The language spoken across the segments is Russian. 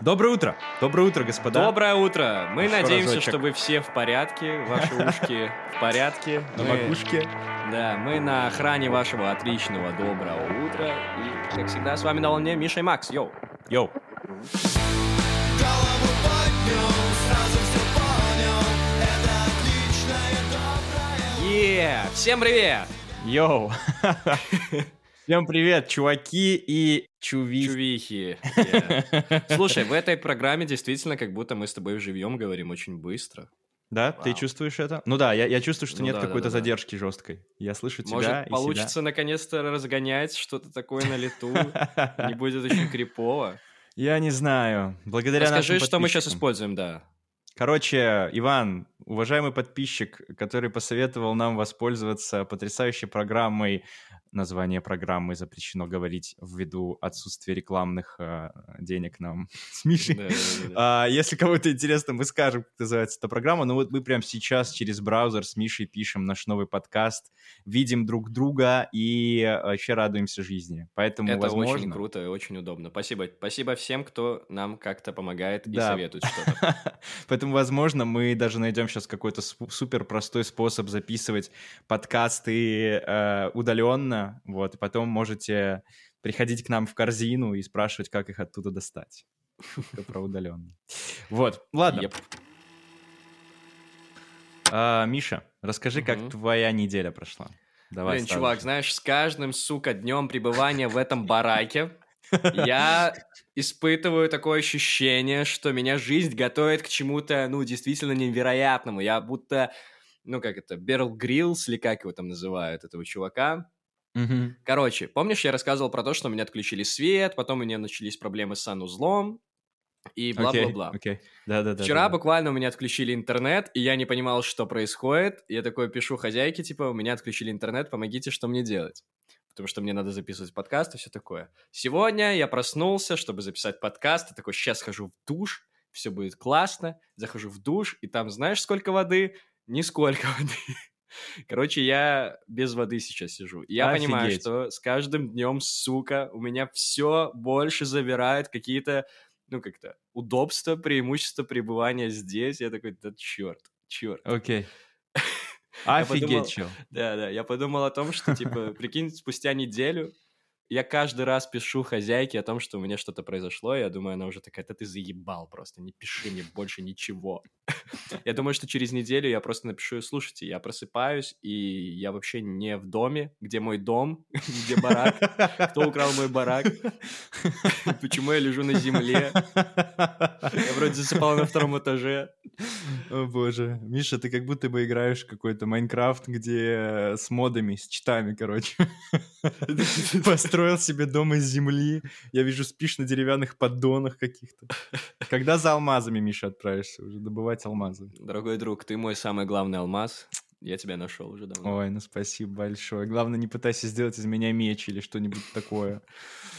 Доброе утро! Доброе утро, господа! Доброе утро! Мы Еще надеемся, разочек. что вы все в порядке, ваши ушки в порядке. На макушке. Да, мы на охране вашего отличного доброго утра. И, как всегда, с вами на волне Миша и Макс. Йоу! Йоу! Голову поднял, сразу все понял Это отличное, доброе Е! Всем привет! Йоу! Всем привет, чуваки и чуви. Чувихи. Е. Слушай, в этой программе действительно как будто мы с тобой живьем говорим очень быстро. Да, ты Вау. чувствуешь это? Ну да, я, я чувствую, что Ну нет да, какой-то да, да. задержки жесткой. Я слышу тебя Может, и себя. получится наконец-то разгонять что-то такое на лету. Не будет очень крипово. Я не знаю. Благодаря Расскажи, что мы сейчас используем, да. Короче, Иван, уважаемый подписчик, который посоветовал нам воспользоваться потрясающей программой, название программы запрещено говорить ввиду отсутствия рекламных э, денег нам с Мишей. Да, да, да. А, если кому-то интересно, мы скажем, как называется эта программа. Но вот мы прямо сейчас через браузер с Мишей пишем наш новый подкаст, видим друг друга и вообще радуемся жизни. Поэтому, Это возможно... очень круто и очень удобно. Спасибо. Спасибо всем, кто нам как-то помогает и Да. советует что-то. Поэтому, возможно, мы даже найдем сейчас какой-то супер простой способ записывать подкасты э, удаленно. Вот, и потом можете приходить к нам в корзину и спрашивать, как их оттуда достать. Про удаленно. Вот, ладно. А, Миша, расскажи, как твоя неделя прошла. Давай. Блин, чувак, знаешь, с каждым, сука, днем пребывания в этом бараке я испытываю такое ощущение, что меня жизнь готовит к чему-то, ну, действительно невероятному. Я будто, ну, как это, Берл Гриллс, или как его там называют, этого чувака. Мгм. Короче, помнишь, я рассказывал про то, что у меня отключили свет, потом у меня начались проблемы с санузлом и бла-бла-бла. окей. Да-да-да. Вчера да-да. буквально у меня отключили интернет, и я не понимал, что происходит. Я такой пишу хозяйке, типа, у меня отключили интернет, помогите, что мне делать. Потому что мне надо записывать подкаст и все такое. Сегодня я проснулся, чтобы записать подкаст, и такой, сейчас схожу в душ, все будет классно. Захожу в душ, и там знаешь, сколько воды? Нисколько воды. Короче, я без воды сейчас сижу. И я понимаю, Офигеть. что с каждым днем, сука, у меня все больше забирает какие-то ну, как-то, удобство, преимущество пребывания здесь. Я такой, да черт, черт. Окей. Я Офигеть, чел. Да-да, я подумал о том, что, типа, прикинь, спустя неделю я каждый раз пишу хозяйке о том, что у меня что-то произошло, и я думаю, она уже такая, да ты заебал просто, не пиши мне больше ничего. Я думаю, что через неделю я просто напишу, слушайте, я просыпаюсь, и я вообще не в доме, где мой дом, где барак, кто украл мой барак, почему я лежу на земле, я вроде засыпал на втором этаже. О боже. Миша, ты как будто бы играешь какой-то Майнкрафт, где с модами, с читами, короче. Построил себе дом из земли. Я вижу, спишь на деревянных поддонах каких-то. Когда за алмазами, Миша, отправишься уже добывать алмазы? Дорогой друг, ты мой самый главный алмаз. Я тебя нашел уже давно. Ой, ну спасибо большое. Главное, не пытайся сделать из меня меч или что-нибудь такое.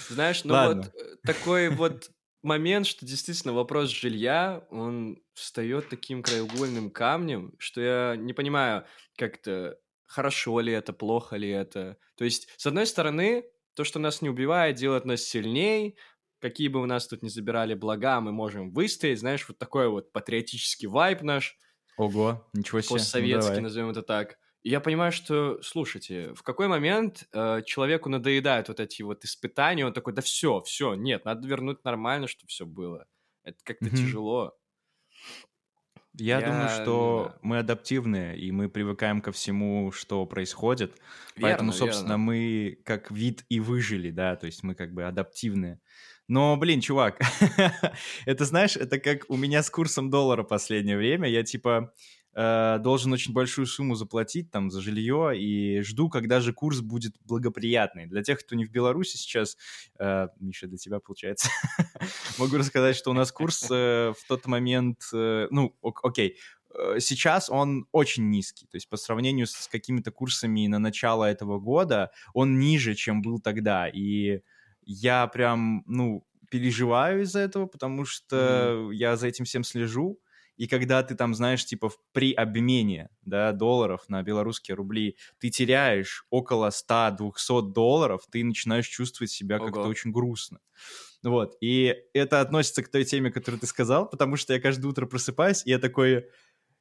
Знаешь, ну Ладно. вот э, такой вот момент, что действительно вопрос жилья, он встает таким краеугольным камнем, что я не понимаю, как-то хорошо ли это, плохо ли это. То есть, с одной стороны, то, что нас не убивает, делает нас сильней, какие бы у нас тут ни забирали блага, мы можем выстоять, знаешь, вот такой вот патриотический вайб наш, Ого, ничего себе. Ну, постсоветский, давай. назовем это так. И я понимаю, что, слушайте, в какой момент э, человеку надоедают вот эти вот испытания, он такой, да все, все, нет, надо вернуть нормально, чтобы все было. Это как-то Мгм. тяжело. Я, Я думаю, что знаю. мы адаптивные, и мы привыкаем ко всему, что происходит. Поэтому, Верно, собственно, верно. мы как вид и выжили, да, то есть мы как бы адаптивные. Но, блин, чувак, это, знаешь, это как у меня с курсом доллара последнее время. Я, типа, э, должен очень большую сумму заплатить там за жилье и жду, когда же курс будет благоприятный. Для тех, кто не в Беларуси сейчас, э, Миша, для тебя получается, могу рассказать, что у нас курс э, в тот момент, э, ну, ок- окей, э, сейчас он очень низкий. То есть по сравнению с какими-то курсами на начало этого года, он ниже, чем был тогда. И я прям, ну, переживаю из-за этого, потому что я за этим всем слежу. И когда ты там, знаешь, типа при обмене да, долларов на белорусские рубли ты теряешь около 100-200 долларов, ты начинаешь чувствовать себя как-то очень грустно. Вот, и это относится к той теме, которую ты сказал, потому что я каждое утро просыпаюсь, и я такой,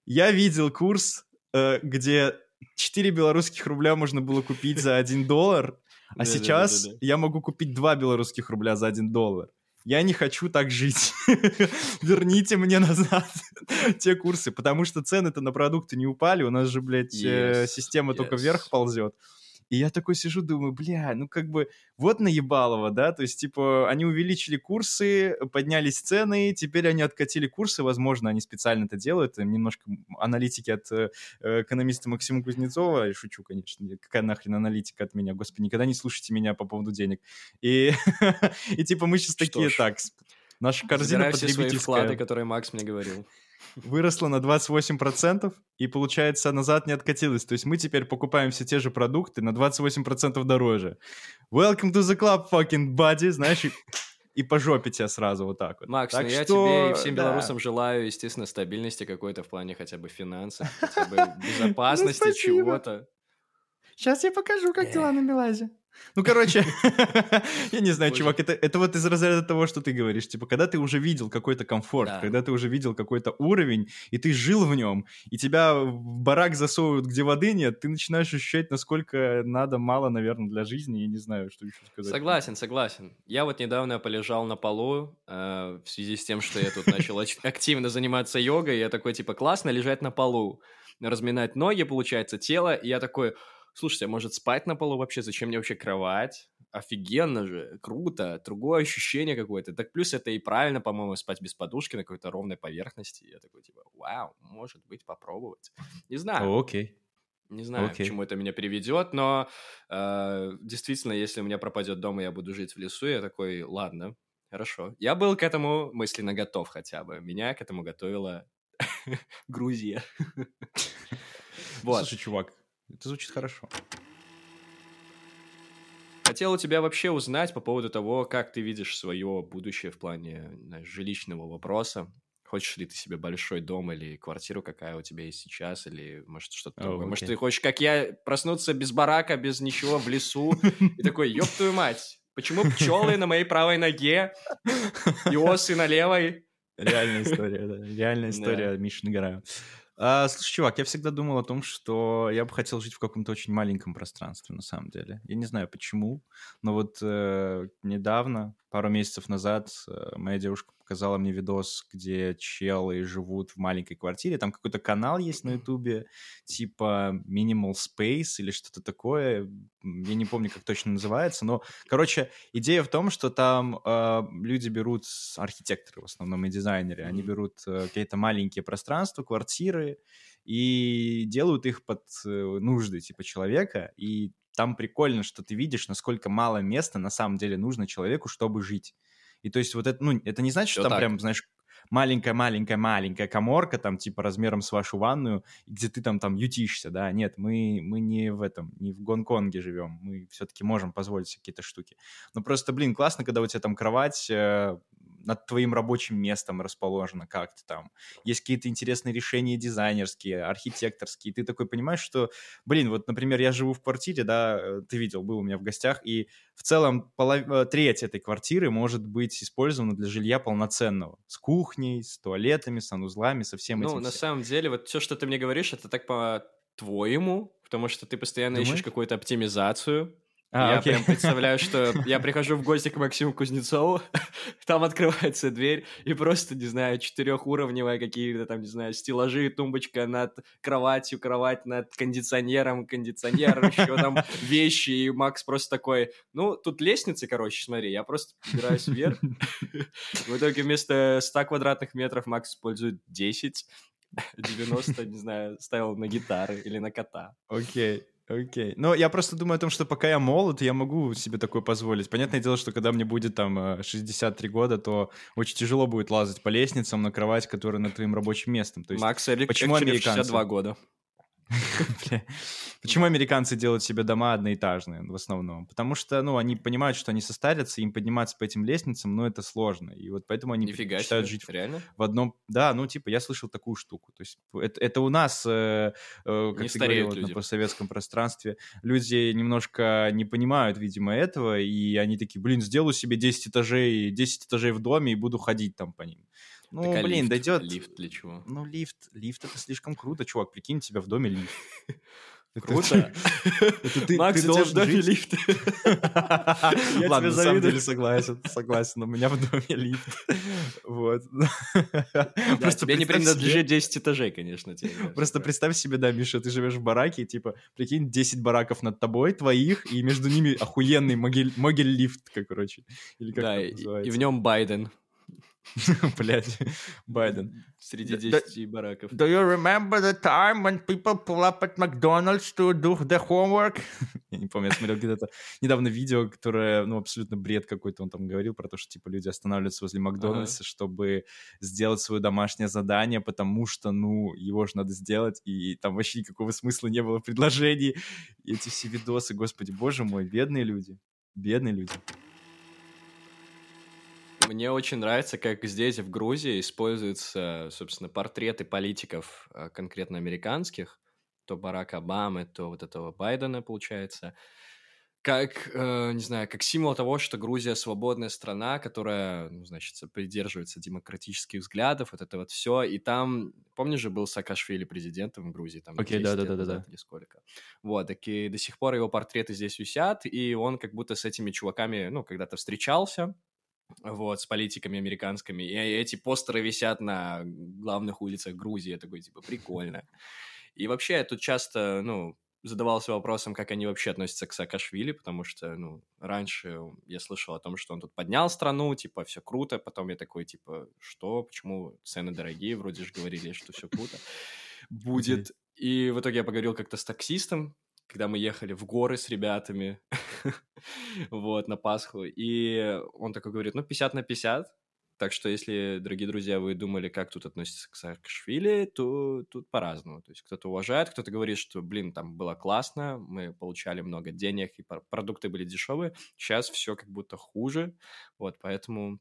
я видел курс, э, где 4 белорусских рубля можно было купить за 1 доллар, а сейчас я могу купить 2 белорусских рубля за 1 доллар. Я не хочу так жить. Верните мне назад те курсы, потому что цены-то на продукты не упали, у нас же, блядь, э, Yes, система только вверх ползет. И я такой сижу, думаю, бля, ну как бы вот наебалово, да, то есть, типа, они увеличили курсы, поднялись цены, теперь они откатили курсы, возможно, они специально это делают, немножко аналитики от э, экономиста Максима Кузнецова, шучу, конечно, какая нахрен аналитика от меня, господи, никогда не слушайте меня по поводу денег. И, и типа, мы сейчас такие, так, наша корзина Забираю все свои вклады, потребительская которые Макс мне говорил. Выросла на 28%, и, получается, назад не откатилась. То есть мы теперь покупаем все те же продукты на 28% дороже. Welcome to the club, fucking buddy, знаешь, и, и по жопе тебя сразу вот так вот. Макс, так ну я что, тебе и всем да. белорусам желаю, естественно, стабильности какой-то в плане хотя бы финансов, хотя бы безопасности, Ну, спасибо. чего-то. Сейчас я покажу, как дела на Меладзе. Ну, короче, я не знаю, чувак, это, это вот из разряда того, что ты говоришь. Типа, когда ты уже видел какой-то комфорт, Да. когда ты уже видел какой-то уровень, и ты жил в нем, и тебя в барак засовывают, где воды нет, ты начинаешь ощущать, насколько надо мало, наверное, для жизни. Я не знаю, что еще сказать. Согласен, согласен. Я вот недавно полежал на полу э, в связи с тем, что я тут начал активно заниматься йогой. Я такой, типа, классно лежать на полу, разминать ноги, получается, тело. И я такой, слушайте, а может спать на полу вообще? Зачем мне вообще кровать? Офигенно же, круто, другое ощущение какое-то. Так плюс это и правильно, по-моему, спать без подушки на какой-то ровной поверхности. Я такой, типа, вау, может быть, попробовать. Не знаю. Окей. Не знаю, Окей. к чему это меня приведет, но э, действительно, если у меня пропадет дом, и я буду жить в лесу, я такой, ладно, хорошо. Я был к этому мысленно готов хотя бы. Меня к этому готовила Грузия. Вот. Слушай, чувак, это звучит хорошо. Хотел у тебя вообще узнать по поводу того, как ты видишь свое будущее в плане знаешь, жилищного вопроса. Хочешь ли ты себе большой дом или квартиру, какая у тебя есть сейчас, или может что-то О, другое? Может, окей. ты хочешь, как я, проснуться без барака, без ничего в лесу, и такой, ёб твою мать, почему пчелы на моей правой ноге и осы на левой? Реальная история, да. Реальная история Миши Нагораю. А, слушай, чувак, я всегда думал о том, что я бы хотел жить в каком-то очень маленьком пространстве, на самом деле. Я не знаю почему, но вот э, недавно, пару месяцев назад, э, моя девушка показала мне видос, где челы живут в маленькой квартире. Там какой-то канал есть на ютубе, типа Minimal Space или что-то такое. Я не помню, как точно называется, но, короче, идея в том, что там э, люди берут, архитекторы в основном и дизайнеры, они берут э, какие-то маленькие пространства, квартиры и делают их под э, нужды типа человека, и там прикольно, что ты видишь, насколько мало места на самом деле нужно человеку, чтобы жить. И то есть вот это, ну, это не значит, что Всё там так. прям, знаешь, маленькая-маленькая-маленькая коморка, там, типа, размером с вашу ванную, где ты там, там ютишься, да, нет, мы, мы не в этом, не в Гонконге живем, мы все-таки можем позволить себе какие-то штуки. Но просто, блин, классно, когда у тебя там кровать э, над твоим рабочим местом расположена как-то там, есть какие-то интересные решения дизайнерские, архитекторские, ты такой понимаешь, что, блин, вот, например, я живу в квартире, да, э, ты видел, был у меня в гостях, и в целом полов- э, треть этой квартиры может быть использована для жилья полноценного, с кухней, с туалетами, с санузлами, со всем Ну, этим на всем. самом деле, вот все, что ты мне говоришь, это так по-твоему, потому что ты постоянно ищешь Думаешь? какую-то оптимизацию. А, я окей. прям представляю, что я прихожу в гости к Максиму Кузнецову, там открывается дверь, и просто, не знаю, четырехуровневые какие-то там, не знаю, стеллажи, тумбочка над кроватью, кровать над кондиционером, кондиционер, еще там вещи, и Макс просто такой, ну, тут лестницы, короче, смотри, я просто подбираюсь вверх. В итоге вместо 100 квадратных метров Макс использует 10, 90, не знаю, ставил на гитары или на кота. Окей, окей. Но я просто думаю о том, что пока я молод, я могу себе такое позволить. Понятное дело, что когда мне будет там э, 63 года, то очень тяжело будет лазать по лестницам на кровать, которая над твоим рабочим местом. То есть, Макс Эрик почему американцы? 62 года. Почему американцы делают себе дома одноэтажные в основном? Потому что, ну, они понимают, что они состарятся, им подниматься по этим лестницам, но это сложно. И вот поэтому они Нифига предпочитают себе, жить реально? в одном... Да, ну, типа, я слышал такую штуку. То есть это, это у нас, э, э, как Не ты говорил, люди. на постсоветском пространстве, люди немножко не понимают, видимо, этого, и они такие, блин, сделаю себе 10 этажей, 10 этажей в доме и буду ходить там по ним. Ну, Так, а блин, лифт? дойдет... Лифт для чего? Ну, лифт, лифт это слишком круто, чувак. Прикинь, у тебя в доме лифт. Круто. Макс, ты в должен доме жить- лифт. Ладно, тебе на самом завидую. деле согласен, согласен. У меня в доме лифт. Вот. Просто тебе не принадлежит 10 этажей, конечно. Просто представь себе, да, Миша, ты живешь в бараке, типа, прикинь, 10 бараков над тобой, твоих, и между ними охуенный могиль- могиль-лифт, как, короче. Или как Да, и, в нем Байден Блядь, Байден. среди Да- 10 бараков. Do you remember the time when people pull up at McDonald's to do their homework? Я не помню, я смотрел где-то недавно видео, которое, ну, абсолютно бред какой-то он там говорил про то, что, типа, люди останавливаются возле Макдональдса, чтобы сделать свое домашнее задание, потому что, ну, его же надо сделать, и там вообще никакого смысла не было в предложении. Эти все видосы, господи, боже мой, бедные люди. Бедные люди. Мне очень нравится, как здесь, в Грузии, используются, собственно, портреты политиков, э, конкретно американских, то Барака Обамы, то вот этого Байдена, получается, как, э, не знаю, как символ того, что Грузия свободная страна, которая, ну, значит, придерживается демократических взглядов, вот это вот все. И там, помнишь же, был Саакашвили президентом в Грузии, там, Окей, 10 лет да-да-да-да-да. назад или сколько. Вот, так и до сих пор его портреты здесь висят, и он как будто с этими чуваками, ну, когда-то встречался, вот, с политиками американскими, и эти постеры висят на главных улицах Грузии, я такой, типа, прикольно. И вообще, я тут часто, ну, задавался вопросом, как они вообще относятся к Саакашвили, потому что, ну, раньше я слышал о том, что он тут поднял страну, типа, все круто, потом я такой, типа, что, почему цены дорогие, вроде же говорили, что все круто. Будет. И в итоге я поговорил как-то с таксистом, когда мы ехали в горы с ребятами, вот, на Пасху, и он такой говорит, ну, 50 на 50, так что, если, дорогие друзья, вы думали, как тут относится к Саакашвили, то тут по-разному. То есть кто-то уважает, кто-то говорит, что, блин, там было классно, мы получали много денег, и продукты были дешевые. Сейчас все как будто хуже. Вот, поэтому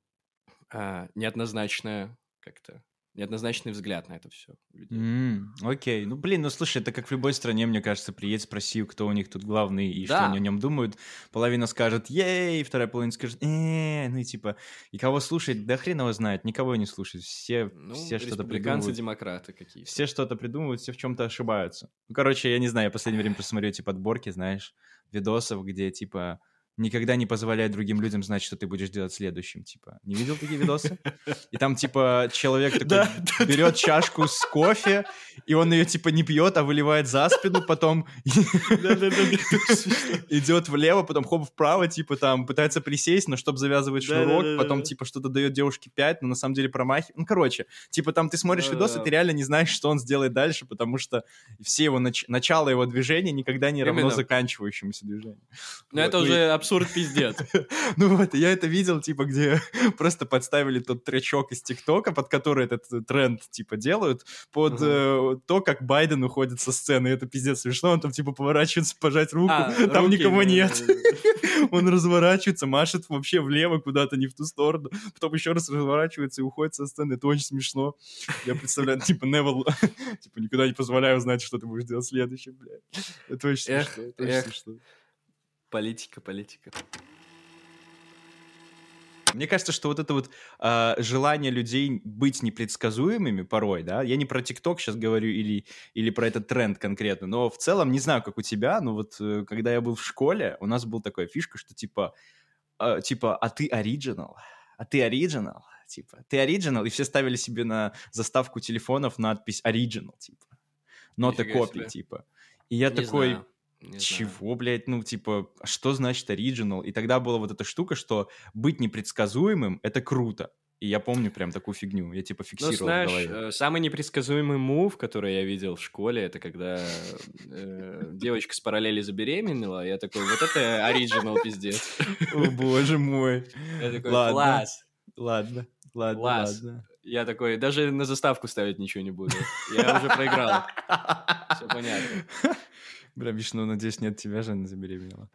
а, неоднозначная как-то неоднозначный взгляд на это все у людей. М, Окей. Ну, блин, ну слушай, это как в любой стране, мне кажется, приедь, спроси, кто у них тут главный и что Да. они о нем думают. Половина скажет «Ей», вторая половина скажет «Э», ну и типа, и кого слушать, да хрен его знает, никого не слушает. Все, Ну, все что-то придумывают. демократы какие-то. Все что-то придумывают, все в чем-то ошибаются. Ну, короче, я не знаю, я в последнее время просто смотрю эти подборки, знаешь, видосов, где, типа, никогда не позволяй другим людям знать, что ты будешь делать следующим, типа. Не видел такие видосы? И там, типа, человек такой Да, берет чашку с кофе, и он ее, типа, не пьет, а выливает за спину, потом идет влево, потом хоп вправо, типа, там, пытается присесть, но чтобы завязывать шнурок, потом, типа, что-то дает девушке 5, но на самом деле промахивает. Ну, короче, типа, там ты смотришь видосы, ты реально не знаешь, что он сделает дальше, потому что все его нач- начало его движения никогда не равно Именно. заканчивающемуся движению. Ну, Вот, это ну уже абсурд пиздец. ну вот, я это видел, типа, где просто подставили тот тречок из ТикТока, под который этот тренд, типа, делают, под э, то, как Байден уходит со сцены. Это пиздец смешно, он там, типа, поворачивается пожать руку, А, там никого нет. Он разворачивается, машет вообще влево куда-то, не в ту сторону, потом еще раз разворачивается и уходит со сцены. Это очень смешно. Я представляю, типа, never, типа, никогда не позволяю знать, что ты будешь делать следующим, блядь. Это очень смешно. это очень эх. смешно. Политика, политика. Мне кажется, что вот это вот а, желание людей быть непредсказуемыми порой, да, я не про ТикТок сейчас говорю или, или про этот тренд конкретно, но в целом, не знаю, как у тебя, но вот э, когда я был в школе, у нас была такая фишка, что типа, а, типа, а ты оригинал, а ты оригинал, типа, ты оригинал, и все ставили себе на заставку телефонов надпись оригинал, типа, copy, себе. типа. И я Не такой, знаю, не знаю. чего, блядь, ну, типа, что значит оригинал? И тогда была вот эта штука, что быть непредсказуемым — это круто. И я помню прям такую фигню, я типа Ну, фиксировал в знаешь, голове. э, самый непредсказуемый мув, который я видел в школе, это когда э, девочка с параллели забеременела, я такой, вот это оригинал пиздец. О, боже мой. Я такой, Ладно. класс. Ладно. Ладно, Класс. ладно. Я такой, даже на заставку ставить ничего не буду. Я уже проиграл. Все понятно. Бля, Вишну, надеюсь, нет тебя же забеременела.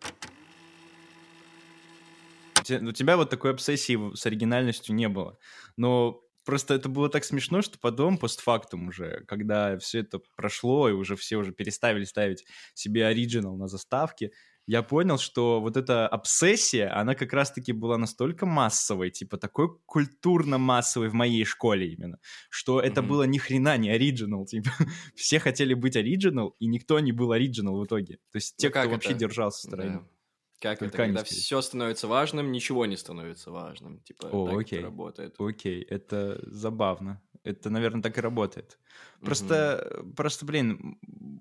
У те- У тебя вот такой обсессии с оригинальностью не было. Но просто это было так смешно, что потом, постфактум уже, когда все это прошло, и уже все уже переставили ставить себе оригинал на заставке, я понял, что вот эта обсессия, она как раз-таки была настолько массовой, типа такой культурно-массовой в моей школе именно, что это Мгм. было ни хрена не оригинал, типа все хотели быть оригинал, и никто не был оригинал в итоге. То есть те, Ну кто вообще это? держался в стороне. Да. Как Только это, когда скорее. все становится важным, ничего не становится важным. Типа, О, так окей. это работает. Окей, это забавно. Это, наверное, так и работает. Просто, просто, блин,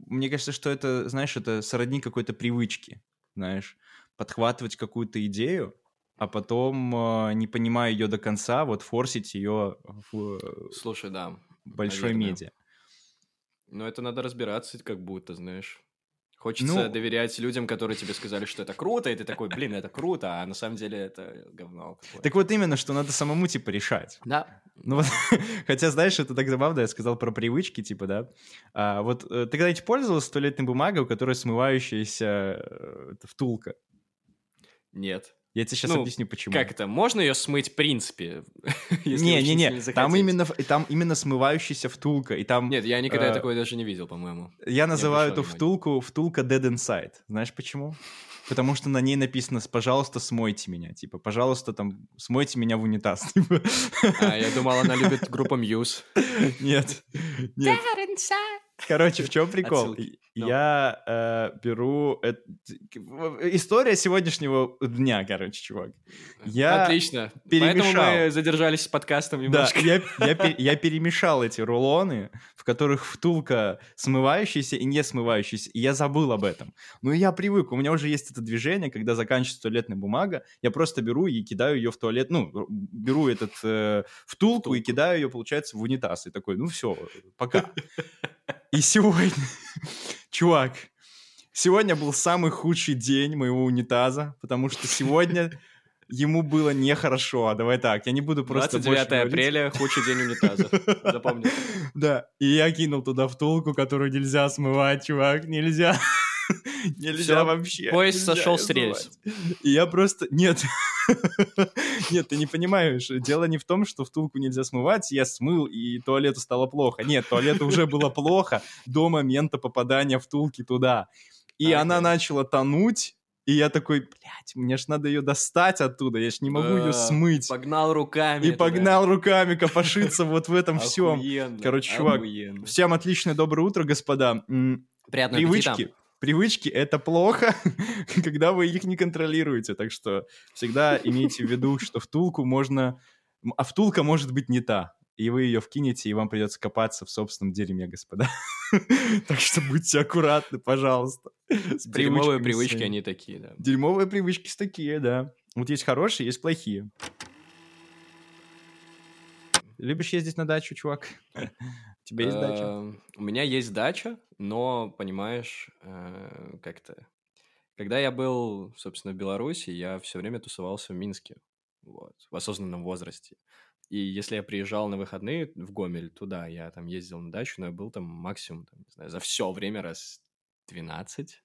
мне кажется, что это, знаешь, это сродни какой-то привычки, знаешь, подхватывать какую-то идею, а потом, э, не понимая ее до конца, вот форсить ее в э, Слушай, да. большой наверное. медиа. Но это надо разбираться, как будто, знаешь. Хочется Ну- доверять людям, которые тебе сказали, что это круто, и ты такой, блин, это круто, а на самом деле это говно. какое-то. Так вот именно, что надо самому, типа, решать. Да. Ну вот, хотя, знаешь, это так забавно, я сказал про привычки, типа, да. А, вот э, ты когда-нибудь пользовался туалетной бумагой, у которой смывающаяся э, втулка? Нет. Я тебе сейчас Ну, объясню, почему. Как это? Можно ее смыть в принципе? Не-не-не, там именно, там именно смывающаяся втулка, и там... Нет, я никогда э, такое даже не видел, по-моему. Я называю эту втулку втулка Dead Inside. Знаешь почему? Потому что на ней написано «пожалуйста, смойте меня». Типа, пожалуйста, там, смойте меня в унитаз. Типа. А, я думал, она любит группу Muse. Нет, нет. Короче, в чем прикол? Отсылки. Ну. Я э, беру... История сегодняшнего дня, короче, чувак. Я Отлично. перемешал. Поэтому мы задержались с подкастом Да, немножко. я, я, пе- я перемешал эти рулоны, в которых втулка смывающаяся и не смывающаяся, и я забыл об этом. Ну, и я привык, у меня уже есть это движение, когда заканчивается туалетная бумага, я просто беру и кидаю ее в туалет, ну, беру этот э, втулку и Втулку. кидаю ее, получается, в унитаз, и такой, ну, все, пока. И сегодня, чувак, сегодня был самый худший день моего унитаза, потому что сегодня ему было нехорошо. А Давай так, я не буду просто 29 больше говорить. апреля, худший день унитаза. Запомни. Да, и я кинул туда втулку, которую нельзя смывать, чувак, нельзя. Нельзя вообще. поезд сошел с рельс. И я просто... Нет. Нет, ты не понимаешь. Дело не в том, что втулку нельзя смывать, я смыл, и туалету стало плохо. Нет, туалету уже было плохо до момента попадания втулки туда. И Окей. она начала тонуть, и я такой, блядь, мне ж надо ее достать оттуда, я ж не могу ее Да, смыть. Погнал руками. И погнал руками копошиться вот в этом всем. Короче, чувак. Всем отличное доброе утро, господа. Приятного Привычки. аппетита. Привычки — это плохо, когда вы их не контролируете. Так что всегда имейте в виду, что втулку можно... А втулка может быть не та. И вы ее вкинете, и вам придется копаться в собственном дерьме, господа. Так что будьте аккуратны, пожалуйста. Дерьмовые привычки, они такие, да. Дерьмовые привычки такие, да. Вот есть хорошие, есть плохие. Любишь ездить на дачу, чувак? У тебя есть дача? Э, У меня есть дача, но, понимаешь, э, как-то... Когда я был, собственно, в Беларуси, я все время тусовался в Минске, вот, в осознанном возрасте. И если я приезжал на выходные в Гомель, туда я там ездил на дачу, но я был там максимум, там, не знаю, за все время раз 12.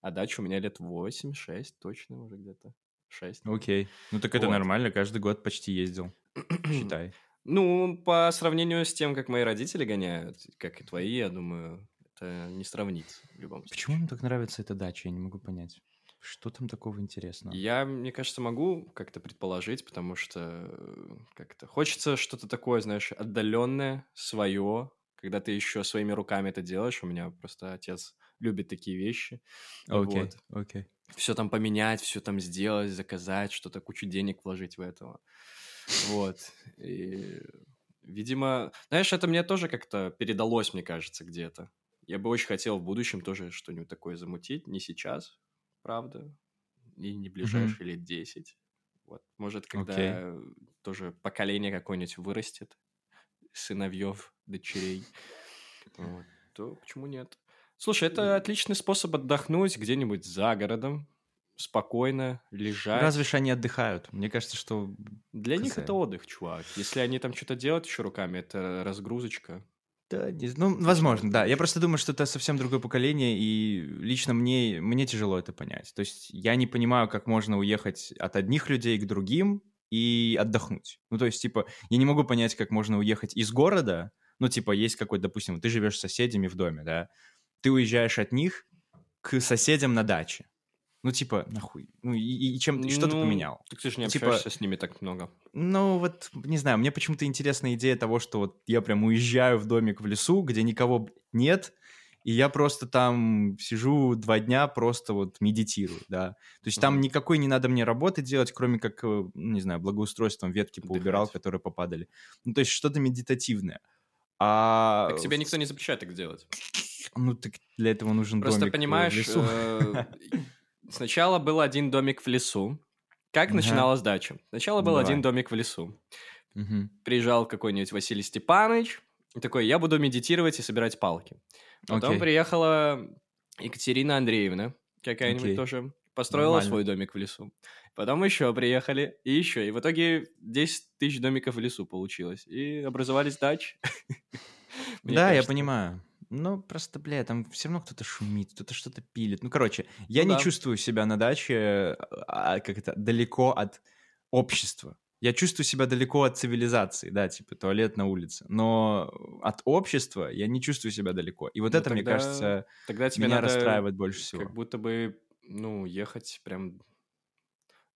А дача у меня лет 8-6 точно уже где-то. 6. Окей. Ну так это Вот. нормально, каждый год почти ездил. Считай. Ну, по сравнению с тем, как мои родители гоняют, как и твои, я думаю, это не сравнится в любом случае. Почему им так нравится эта дача, я не могу понять. Что там такого интересного? Я, мне кажется, могу как-то предположить, потому что э, как-то хочется что-то такое, знаешь, отдаленное, свое, когда ты еще своими руками это делаешь. У меня просто отец любит такие вещи. Окей, Вот. окей. Все там поменять, все там сделать, заказать, что-то, кучу денег вложить в этого. Вот. И, видимо, знаешь, это мне тоже как-то передалось, мне кажется, где-то. Я бы очень хотел в будущем тоже что-нибудь такое замутить. Не сейчас, правда, и не ближайшие лет 10. Вот, может, когда Окей. тоже поколение какое-нибудь вырастет, сыновьев, дочерей, вот, то почему нет? Слушай, это отличный способ отдохнуть где-нибудь за городом, спокойно лежать. Разве ж они отдыхают? Мне кажется, что... Для них это отдых, чувак. Если они там что-то делают еще руками, это разгрузочка. Да, ну, возможно, да. Я просто думаю, что это совсем другое поколение, и лично мне, мне тяжело это понять. То есть я не понимаю, как можно уехать от одних людей к другим и отдохнуть. Ну, то есть, типа, я не могу понять, как можно уехать из города, ну, типа, есть какой-то, допустим, ты живешь с соседями в доме, да, ты уезжаешь от них к соседям на даче. Ну, типа, нахуй. Ну, и, и чем, и что ты Ну, поменял? Так ты же не Типа- общаешься с ними так много. Ну, вот, не знаю, мне почему-то интересна идея того, что вот я прям уезжаю в домик в лесу, где никого нет, и я просто там сижу два дня, просто вот медитирую, да. То есть там никакой не надо мне работы делать, кроме как, э, ну, не знаю, благоустройством ветки поубирал, Отдыхать. которые попадали. Ну, то есть что-то медитативное. А... Так тебе никто не запрещает так делать. Ну, так для этого нужен Просто домик э, в понимаешь, лесу. Сначала был один домик в лесу. Как Ага. начиналась дача? Сначала был Давай. один домик в лесу. Мгм. Приезжал какой-нибудь Василий Степанович, и такой, я буду медитировать и собирать палки. Потом Окей. приехала Екатерина Андреевна, какая-нибудь Окей. тоже, построила Нормально. свой домик в лесу. Потом еще приехали, и еще. И в итоге 10 тысяч домиков в лесу получилось. И образовались дачи. Да, я понимаю. Ну, просто, бля, там все равно кто-то шумит, кто-то что-то пилит. Ну, короче, я Ну не да. чувствую себя на даче а, как это, далеко от общества. Я чувствую себя далеко от цивилизации, да, типа туалет на улице. Но от общества я не чувствую себя далеко. И вот Ну, это, мне тогда кажется, Тогда тебе меня надо расстраивает больше всего. как будто бы, ну, ехать прям...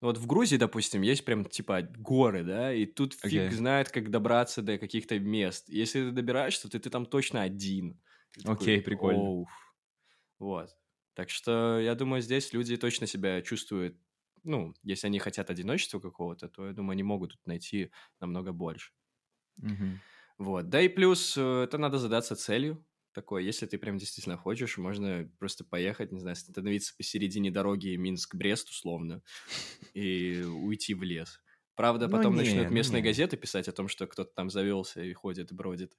Вот в Грузии, допустим, есть прям, типа, горы, да, и тут фиг Окей. знает, как добраться до каких-то мест. Если ты добираешься, то ты там точно один. Окей, прикольно. «Оуф». Вот. Так что, я думаю, здесь люди точно себя чувствуют, ну, если они хотят одиночества какого-то, то, я думаю, они могут тут найти намного больше. Мгм. Вот. Да и плюс, э, это надо задаться целью такой. Если ты прям действительно хочешь, можно просто поехать, не знаю, остановиться посередине дороги Минск-Брест, условно, и уйти в лес. Правда, Ну потом не, начнут ну местные не. газеты писать о том, что кто-то там завелся и ходит, бродит.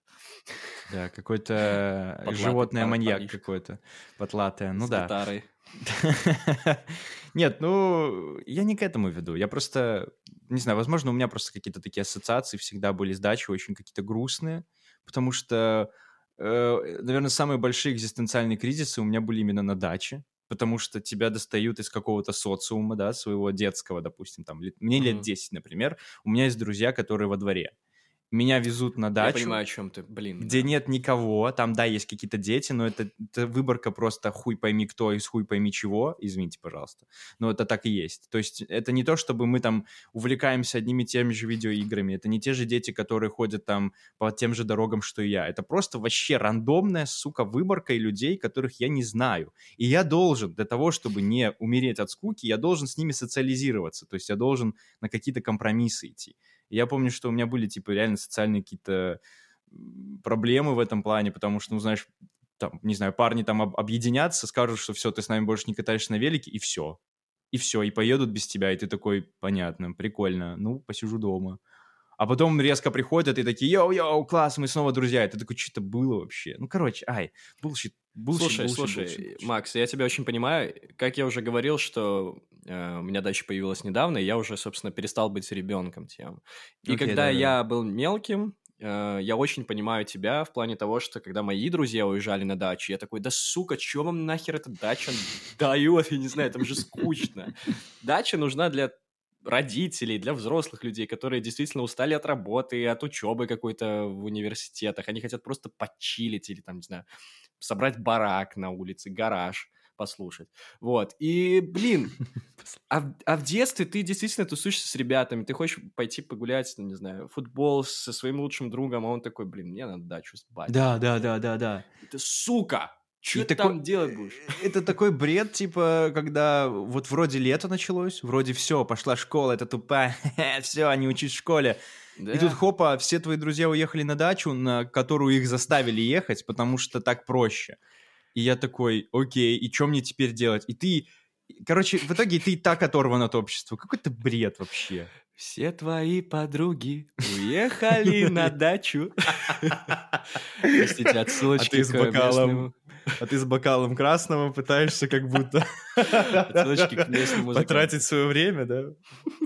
Да, какой-то животное маньяк какой-то, потлатое. Ну да. гитарой. Нет, ну, я не к этому веду. Я просто, не знаю, возможно, у меня просто какие-то такие ассоциации всегда были с дачей, очень какие-то грустные, потому что, э, наверное, самые большие экзистенциальные кризисы у меня были именно на даче, потому что тебя достают из какого-то социума, да, своего детского, допустим, там, мне лет Мгм. 10, например, у меня есть друзья, которые во дворе. Меня везут на Я дачу, понимаю, о чем ты, блин. где да. нет никого, там, да, есть какие-то дети, но это, это выборка просто хуй пойми кто из хуй пойми чего, извините, пожалуйста, но это так и есть. То есть это не то, чтобы мы там увлекаемся одними и теми же видеоиграми, это не те же дети, которые ходят там по тем же дорогам, что и я. Это просто вообще рандомная, сука, выборка и людей, которых я не знаю. И я должен, для того, чтобы не умереть от скуки, я должен с ними социализироваться, то есть я должен на какие-то компромиссы идти. Я помню, что у меня были, типа, реально социальные какие-то проблемы в этом плане, потому что, ну, знаешь, там, не знаю, парни там об- объединятся, скажут, что все, ты с нами больше не катаешься на велике, и все. И все, и поедут без тебя, и ты такой, понятно, прикольно, ну, посижу дома. А потом резко приходят и такие, йоу-йоу, класс, мы снова друзья. И ты такой, что-то было вообще. Ну, короче, ай, bullshit, bullshit, Слушай, bullshit, слушай, bullshit, bullshit. Макс, я тебя очень понимаю. Как я уже говорил, что э, у меня дача появилась недавно, и я уже, собственно, перестал быть ребенком тем. И Окей, когда да-да. я был мелким, э, я очень понимаю тебя в плане того, что когда мои друзья уезжали на дачу, я такой, да сука, чё вам нахер эта дача дает? Я не знаю, там же скучно. Дача нужна для родителей, для взрослых людей, которые действительно устали от работы, от учебы какой-то в университетах. Они хотят просто почилить или там, не знаю, собрать барак на улице, гараж послушать. Вот. И, блин, а, в- а в детстве ты действительно тусуешься с ребятами, ты хочешь пойти погулять, ну, не знаю, футбол со своим лучшим другом, а он такой, блин, мне надо дачу с батей. Да, да, да, да, да. Ты, сука, что ты такой- там делать будешь? Это такой бред, типа, когда вот вроде лето началось, вроде все, пошла школа, это тупая, все, не учись в школе. И тут хопа, все твои друзья уехали на дачу, на которую их заставили ехать, потому что так проще. И я такой, окей, и что мне теперь делать? И ты, короче, в итоге ты и так оторван от общества. Какой-то бред вообще. Все твои подруги уехали на дачу. Простите, А отсылочки с к бокалом. местному- а ты с бокалом красного пытаешься как будто потратить свое время, да,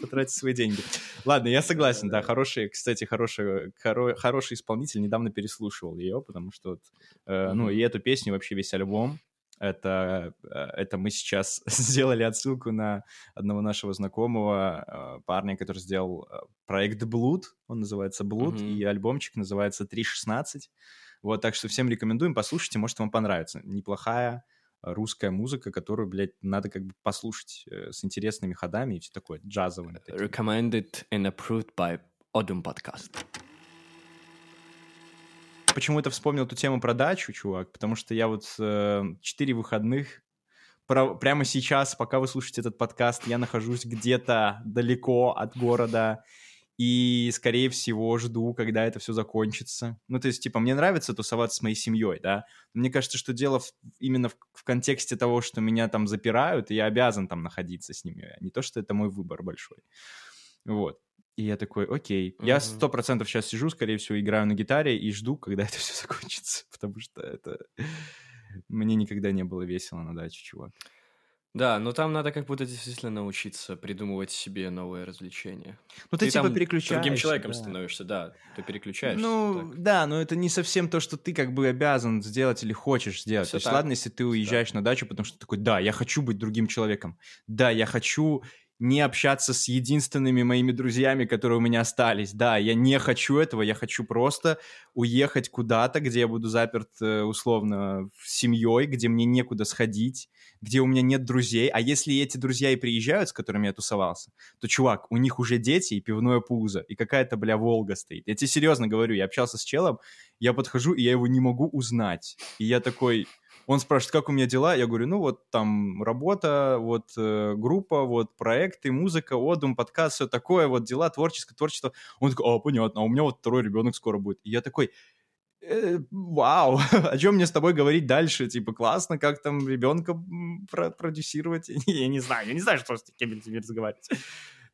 потратить свои деньги. Ладно, я согласен, да, хороший, кстати, хороший, хоро- хороший исполнитель, недавно переслушивал ее, потому что, вот, э, ну, и эту песню, вообще весь альбом, это, э, это мы сейчас сделали отсылку на одного нашего знакомого э, парня, который сделал проект Blood, он называется Blood, Мгм. и альбомчик называется 3.16. Вот, так что всем рекомендуем, послушайте, может, вам понравится. Неплохая э, русская музыка, которую, блядь, надо как бы послушать э, с интересными ходами и все такое, джазовыми. такими. Recommended and approved by Odum Podcast. Почему это вспомнил эту тему про дачу, чувак? Потому что я вот э, четыре выходных про- прямо сейчас, пока вы слушаете этот подкаст, я нахожусь где-то далеко от города и, скорее всего, жду, когда это все закончится. Ну, то есть, типа, мне нравится тусоваться с моей семьей, да. Мне кажется, что дело в- именно в, в контексте того, что меня там запирают, и я обязан там находиться с ними, а не то, что это мой выбор большой. Вот. И я такой, окей. Я Мгм. сто процентов сейчас сижу, скорее всего, играю на гитаре и жду, когда это все закончится, потому что это... Мне никогда не было весело на даче, чувак. Да, но там надо как будто действительно научиться придумывать себе новые развлечения. Ну, ты, типа там переключаешься. другим человеком да. становишься, да. Ты переключаешься. Ну, так. да, но это не совсем то, что ты как бы обязан сделать или хочешь сделать. Всё то есть, так. ладно, если ты уезжаешь на дачу, потому что ты такой, да, я хочу быть другим человеком. Да, я хочу не общаться с единственными моими друзьями, которые у меня остались. Да, я не хочу этого, я хочу просто уехать куда-то, где я буду заперт э, условно с семьей, где мне некуда сходить, где у меня нет друзей. А если эти друзья и приезжают, с которыми я тусовался, то, чувак, у них уже дети и пивное пузо, и какая-то, бля, Волга стоит. Я тебе серьезно говорю, я общался с челом, я подхожу, и я его не могу узнать. И я такой... Он спрашивает, как у меня дела? Я говорю, ну вот там работа, вот э, группа, вот проекты, музыка, отдум, подкаст, все такое, вот дела, творческое, творчество. Он такой, а, понятно, а у меня вот второй ребенок скоро будет. И я такой, «Э, вау, о чем мне с тобой говорить дальше? Типа, классно, как там ребенка продюсировать? Я не знаю, я не знаю, что с кем тебе разговаривать.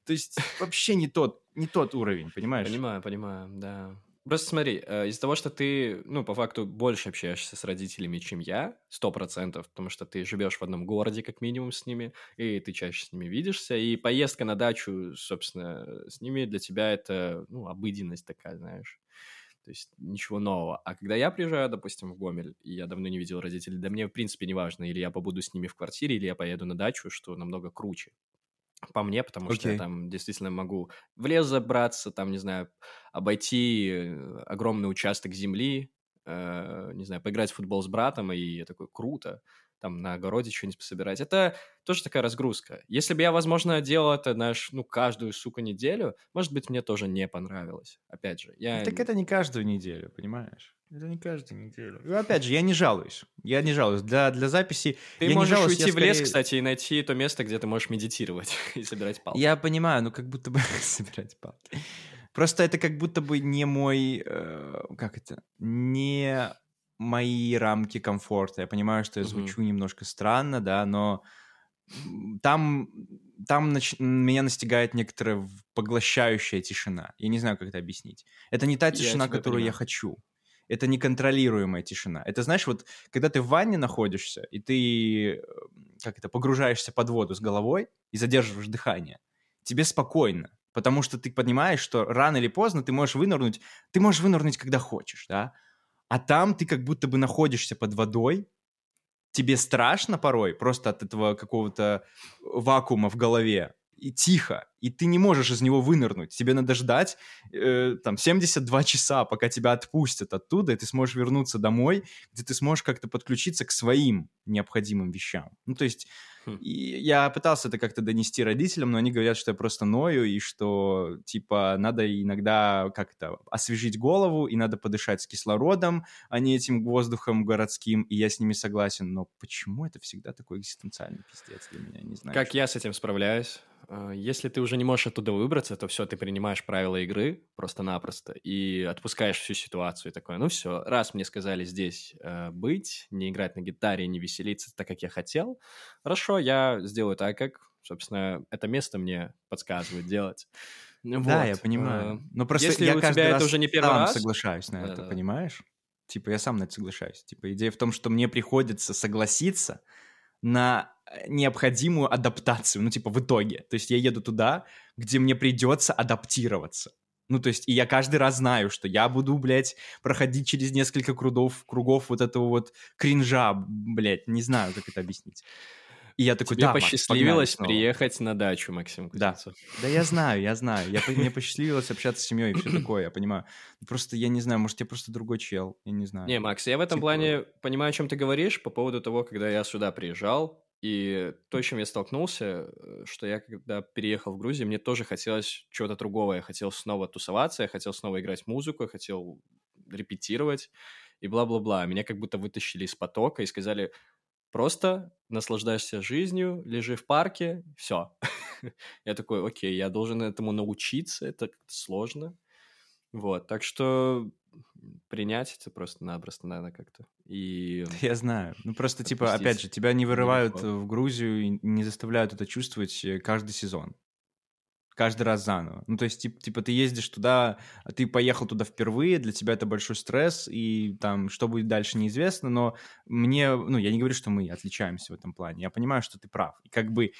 То есть вообще не тот, не тот уровень, понимаешь? Понимаю, понимаю, да. Просто смотри, э, из-за того, что ты, ну, по факту больше общаешься с родителями, чем я, сто процентов, потому что ты живешь в одном городе, как минимум, с ними, и ты чаще с ними видишься, и поездка на дачу, собственно, с ними для тебя это, ну, обыденность такая, знаешь. То есть ничего нового. А когда я приезжаю, допустим, в Гомель, и я давно не видел родителей, да мне, в принципе, не важно, или я побуду с ними в квартире, или я поеду на дачу, что намного круче по мне, потому что я там действительно могу в лес забраться, там, не знаю, обойти э, огромный участок земли, э, не знаю, поиграть в футбол с братом, и я такой, круто, там на огороде что-нибудь пособирать. Это тоже такая разгрузка. Если бы я, возможно, делал это, знаешь, ну, каждую, сука, неделю, может быть, мне тоже не понравилось. Опять же, я... Так это не каждую неделю, понимаешь? Это не каждую неделю. И опять же, я не жалуюсь. Я не жалуюсь. Для, для записи Ты я не можешь жалуюсь, я уйти в лес, скорее- кстати, и найти то место, где ты можешь медитировать и собирать палки. Я понимаю, ну как будто бы собирать палки. Просто это как будто бы не мой, э, как это, не мои рамки комфорта. Я понимаю, что я звучу немножко странно, да, но там, там нач- меня настигает некоторая поглощающая тишина. Я не знаю, как это объяснить. Это не та Я тишина, тебя которую я понимаю. хочу. Это неконтролируемая тишина. Это, знаешь, вот когда ты в ванне находишься, и ты, э, как это, погружаешься под воду с головой и задерживаешь дыхание, тебе спокойно, потому что ты понимаешь, что рано или поздно ты можешь вынырнуть, ты можешь вынырнуть, когда хочешь, да, а там ты как будто бы находишься под водой, тебе страшно порой просто от этого какого-то вакуума в голове, и тихо, и ты не можешь из него вынырнуть. Тебе надо ждать э, там 72 часа, пока тебя отпустят оттуда, и ты сможешь вернуться домой, где ты сможешь как-то подключиться к своим необходимым вещам. Ну, то есть Хм. и я пытался это как-то донести родителям, но они говорят, что я просто ною, и что, типа, надо иногда как-то освежить голову, и надо подышать с кислородом, а не этим воздухом городским, и я с ними согласен. Но почему это всегда такой экзистенциальный пиздец для меня? Не знаю. Как что. я с этим справляюсь? Э, Если ты уже не можешь оттуда выбраться, то все, ты принимаешь правила игры просто-напросто и отпускаешь всю ситуацию. И такое, ну все, раз мне сказали здесь э, быть, не играть на гитаре, не веселиться так, как я хотел, хорошо, я сделаю так, как, собственно, это место мне подсказывает делать. Ну Да, вот, я понимаю. э, Но просто если я у каждый тебя это раз уже не первый сам раз- соглашаюсь на это, Да-да. понимаешь? Типа, я сам на это соглашаюсь. Типа, идея в том, что мне приходится согласиться на э, необходимую адаптацию, ну, типа, в итоге. То есть я еду туда, где мне придется адаптироваться. Ну, то есть, и я каждый раз знаю, что я буду, блядь, проходить через несколько кругов, кругов вот этого вот кринжа, блядь, не знаю, как это объяснить. И я такой, Тебе да, Макс, посчастливилось снова». приехать на дачу, Максим Да. Кузнецов. Да я знаю, я знаю. Я, мне посчастливилось общаться с семьей и все такое, я понимаю. Просто я не знаю, может, я просто другой чел, я не знаю. Не, Макс, я в этом Типа- плане понимаю, о чем ты говоришь по поводу того, когда я сюда приезжал, и то, с чем я столкнулся, э, что я когда переехал в Грузию, мне тоже хотелось чего-то другого. Я хотел снова тусоваться, я хотел снова играть музыку, я хотел репетировать и бла-бла-бла. Меня как будто вытащили из потока и сказали, просто наслаждаешься жизнью, лежи в парке, все. Я такой, окей, я должен этому научиться, это как-то сложно. Вот, так что принять это просто-напросто надо как-то. И Я знаю. Ну просто, типа, опять же, тебя не вырывают в Грузию и не заставляют это чувствовать э, каждый сезон. Каждый раз заново. Ну, то есть, тип- типа, ты ездишь туда, а ты поехал туда впервые, для тебя это большой стресс, и там, что будет дальше, неизвестно, но мне, ну, я не говорю, что мы отличаемся в этом плане, я понимаю, что ты прав. И как бы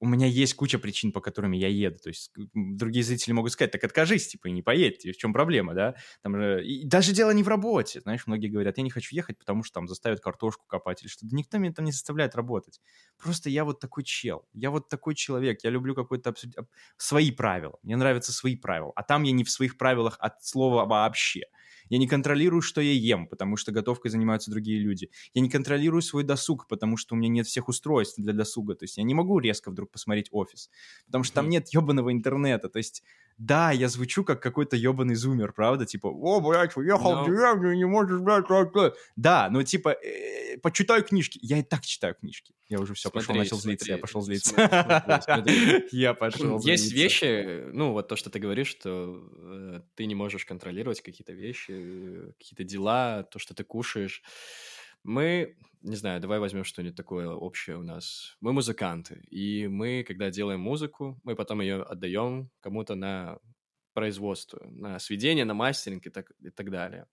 у меня есть куча причин, по которым я еду. То есть другие зрители могут сказать, так откажись, типа, и не поедь, в чем проблема, да? Там же... И даже дело не в работе. Знаешь, многие говорят, я не хочу ехать, потому что там заставят картошку копать или что-то. Никто меня там не заставляет работать. Просто я вот такой чел. Я вот такой человек. Я люблю какой-то абсу- об- свои правила. Мне нравятся свои правила. А там я не в своих правилах от слова вообще. Я не контролирую, что я ем, потому что готовкой занимаются другие люди. Я не контролирую свой досуг, потому что у меня нет всех устройств для досуга. То есть я не могу резко вдруг посмотреть офис, потому что там нет ебаного интернета. То есть да, я звучу как какой-то ебаный зумер, правда? Типа, о, блядь, уехал Но- в деревню, не можешь, блядь, как то». Да, но типа, э, почитаю книжки. Я и так читаю книжки. Я уже все, пошел, Смотри, начал злиться, я смотри, пошел злиться. смотри, смотри. Я пошел Есть злиться. вещи, ну, вот то, что ты говоришь, что э, ты не можешь контролировать какие-то вещи, э, какие-то дела, то, что ты кушаешь. Мы, не знаю, давай возьмем что-нибудь такое общее у нас. Мы музыканты, и мы, когда делаем музыку, мы потом ее отдаем кому-то на производство, на сведение, на мастеринг и так, и так далее.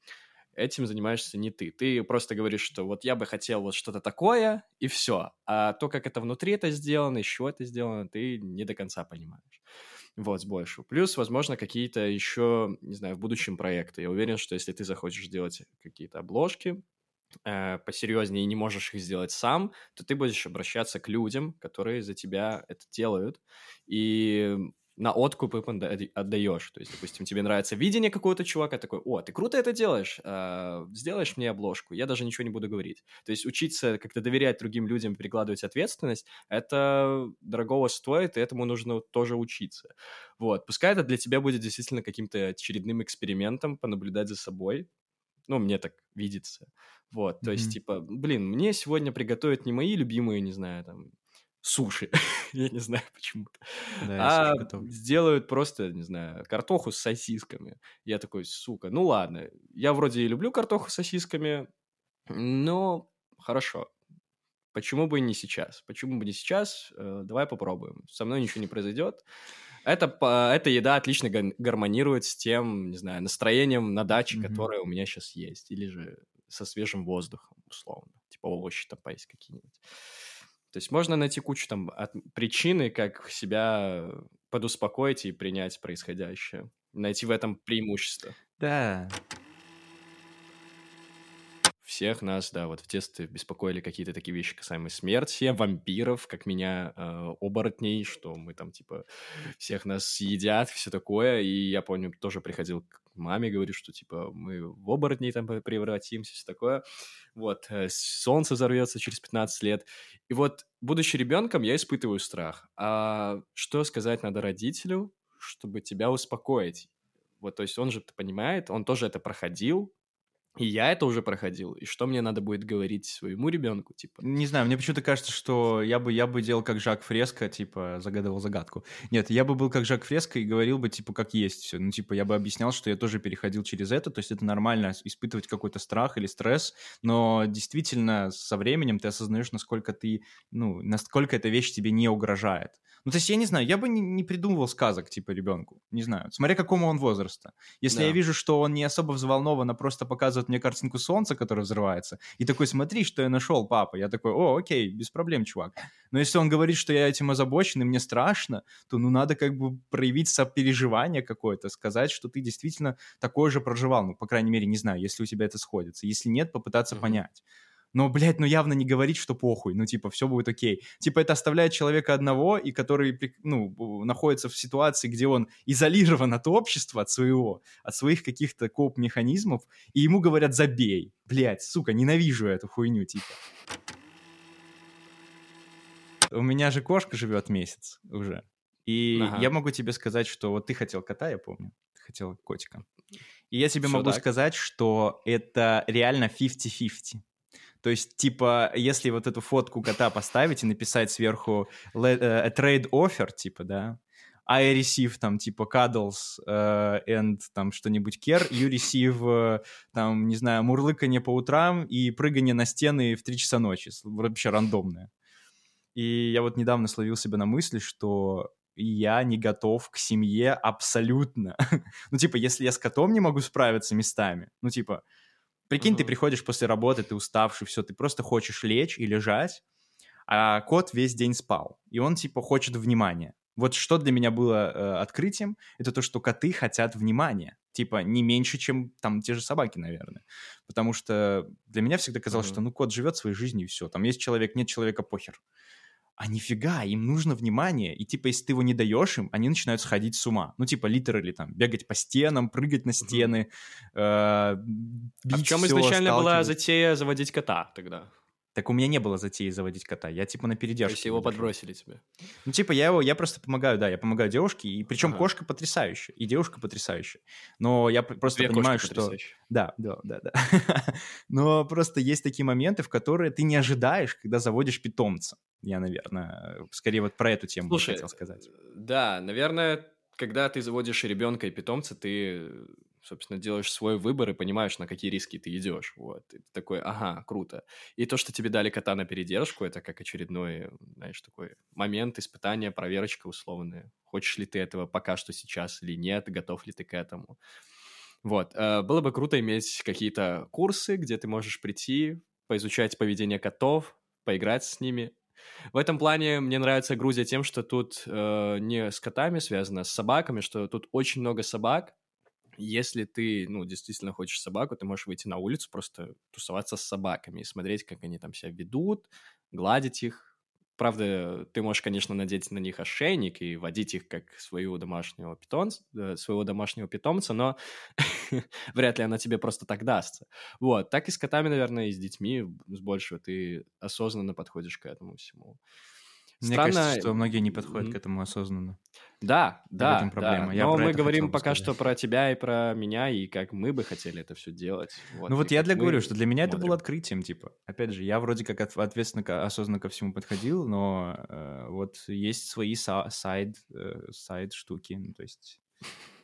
Этим занимаешься не ты. Ты просто говоришь, что вот я бы хотел вот что-то такое, и все. А то, как это внутри это сделано, чего это сделано, ты не до конца понимаешь. Вот, с большего. Плюс, возможно, какие-то еще, не знаю, в будущем проекты. Я уверен, что если ты захочешь делать какие-то обложки, э, посерьезнее и не можешь их сделать сам, то ты будешь обращаться к людям, которые за тебя это делают, и на откуп им отда- отдаешь. То есть, допустим, тебе нравится видение какого-то чувака, такой, о, ты круто это делаешь, а, сделаешь мне обложку, я даже ничего не буду говорить. То есть учиться как-то доверять другим людям, перекладывать ответственность, это дорогого стоит, и этому нужно тоже учиться. Вот, пускай это для тебя будет действительно каким-то очередным экспериментом, понаблюдать за собой, ну, мне так видится. Вот, то есть, Мгм. типа, блин, мне сегодня приготовят не мои любимые, не знаю, там, суши. Я не знаю почему-то. Да, а сделают просто, не знаю, картоху с сосисками. Я такой, сука, ну ладно. Я вроде и люблю картоху с сосисками, но хорошо. Почему бы не сейчас? Почему бы не сейчас? Э, давай попробуем. Со мной ничего не произойдет. Это, эта еда отлично гармонирует с тем, не знаю, настроением на даче, которое у меня сейчас есть. Или же со свежим воздухом, условно. Типа овощи там поесть какие-нибудь. То есть можно найти кучу там от- причины, как себя подуспокоить и принять происходящее. Найти в этом преимущество. Да. Всех нас, да, вот в детстве беспокоили какие-то такие вещи касаемые смерти, вампиров, как меня, э, оборотней, что мы там, типа, всех нас съедят, все такое. И я помню, тоже приходил к маме, говорю, что, типа, мы в оборотней там превратимся, все такое. Вот, э, солнце взорвется через 15 лет. И вот, будучи ребенком, я испытываю страх. А что сказать надо родителю, чтобы тебя успокоить? Вот, то есть он же понимает, он тоже это проходил, и я это уже проходил. И что мне надо будет говорить своему ребенку, типа? Не знаю, мне почему-то кажется, что я бы, я бы делал как Жак Фреско, типа, загадывал загадку. Нет, я бы был как Жак Фреско и говорил бы, типа, как есть все. Ну, типа, я бы объяснял, что я тоже переходил через это, то есть это нормально испытывать какой-то страх или стресс, но действительно со временем ты осознаешь, насколько ты, ну, насколько эта вещь тебе не угрожает. Ну, то есть, я не знаю, я бы не, не придумывал сказок, типа, ребенку. Не знаю. Смотря какому он возраста. Если Да. я вижу, что он не особо взволнован, а просто показывает показывает мне картинку солнца, которое взрывается, и такой, смотри, что я нашел, папа. Я такой, о, окей, без проблем, чувак. Но если он говорит, что я этим озабочен, и мне страшно, то ну надо как бы проявить сопереживание какое-то, сказать, что ты действительно такое же проживал. Ну, по крайней мере, не знаю, если у тебя это сходится. Если нет, попытаться Мгм. понять. Но, блядь, ну явно не говорить, что похуй, ну, типа, все будет окей. Типа, это оставляет человека одного, и который, ну, находится в ситуации, где он изолирован от общества, от своего, от своих каких-то коп-механизмов, и ему говорят «забей». Блядь, сука, ненавижу эту хуйню, типа. У меня же кошка живет месяц уже. И Ага. я могу тебе сказать, что вот ты хотел кота, я помню. Ты хотел котика. И я тебе Всё могу так. сказать, что это реально 50-50. То есть, типа, если вот эту фотку кота поставить и написать сверху э, trade offer, типа, да, I receive там, типа, cuddles э, and там что-нибудь care, you receive, э, там, не знаю, мурлыканье по утрам и прыгание на стены в 3 часа ночи. Вообще рандомное. И я вот недавно словил себя на мысли, что я не готов к семье абсолютно. ну, типа, если я с котом не могу справиться местами, ну, типа, прикинь, ты Мгм. приходишь после работы, ты уставший, все, ты просто хочешь лечь и лежать, а кот весь день спал, и он, типа, хочет внимания. Вот что для меня было э, открытием, это то, что коты хотят внимания. Типа, не меньше, чем там те же собаки, наверное. Потому что для меня всегда казалось, Мгм. что, ну, кот живет своей жизнью, и все. Там есть человек, нет человека, похер. А нифига, им нужно внимание. И типа, если ты его не даешь им, они начинают сходить с ума. Ну, типа, литерали там, бегать по стенам, прыгать на стены, э, А в чем изначально была затея заводить кота тогда? Так у меня не было затеи заводить кота. Я типа на То передержке. есть его подбросили тебе? Ну, типа, я его, я просто помогаю, да, я помогаю девушке, и причем Ага. кошка потрясающая, и девушка потрясающая. Но я просто Две понимаю, что... потрясающие. Да, да, да, да. Но просто есть такие моменты, в которые ты не ожидаешь, когда заводишь питомца. Я, наверное, скорее вот про эту тему Слушай, хотел сказать. э, да, наверное, когда ты заводишь ребенка и питомца, ты, собственно, делаешь свой выбор и понимаешь, на какие риски ты идешь. Вот. И ты такой, ага, круто. И то, что тебе дали кота на передержку, это как очередной, знаешь, такой момент, испытания, проверочка условная. Хочешь ли ты этого пока что сейчас или нет, готов ли ты к этому. Вот. э, Было бы круто иметь какие-то курсы, где ты можешь прийти, поизучать поведение котов, поиграть с ними. В этом плане мне нравится Грузия тем, что тут э, не с котами связано, а с собаками, что тут очень много собак. Если ты, ну, действительно хочешь собаку, ты можешь выйти на улицу, просто тусоваться с собаками и смотреть, как они там себя ведут, гладить их. Правда, ты можешь, конечно, надеть на них ошейник и водить их как своего домашнего питомца, э, своего домашнего питомца, но вряд ли она тебе просто так дастся. Вот, так и с котами, наверное, и с детьми, с большего ты осознанно подходишь к этому всему. Мне Странно, кажется, что многие не подходят м, к этому осознанно. Да, да, этом проблема. да. Я Но мы это говорим пока сказать. что про тебя и про меня, и как мы бы хотели это все делать. ну вот я для говорю, что для меня это смотрим. было открытием, типа. Опять же, я вроде как от- ответственно, осознанно ко всему подходил, но э, вот есть свои са- сайд, э, сайд штуки, ну, то есть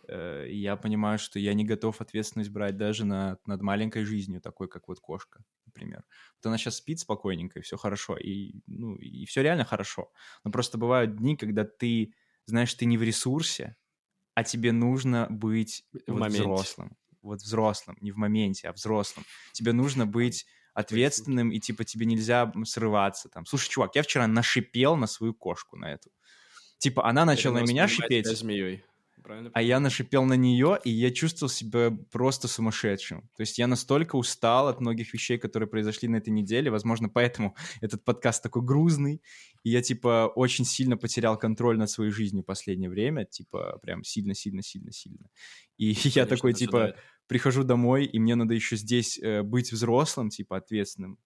э, я понимаю, что я не готов ответственность брать даже над, над маленькой жизнью, такой как вот кошка, например. Вот она сейчас спит спокойненько, и все хорошо, и, ну, и все реально хорошо. Но просто бывают дни, когда ты, знаешь, ты не в ресурсе, а тебе нужно быть В вот моменте. взрослым. Вот взрослым, не в моменте, а взрослым. Тебе нужно быть ответственным, и типа тебе нельзя срываться там. Слушай, чувак, я вчера нашипел на свою кошку, на эту. Типа она начала на меня шипеть, змеей. Правильно? а я нашипел на нее, и я чувствовал себя просто сумасшедшим. То есть я настолько устал от многих вещей, которые произошли на этой неделе, возможно, поэтому этот подкаст такой грузный, и я, типа, очень сильно потерял контроль над своей жизнью в последнее время, типа, прям сильно-сильно-сильно-сильно. И я Конечно, такой, типа, ожидает. прихожу домой, и мне надо еще здесь э, быть взрослым, типа, ответственным.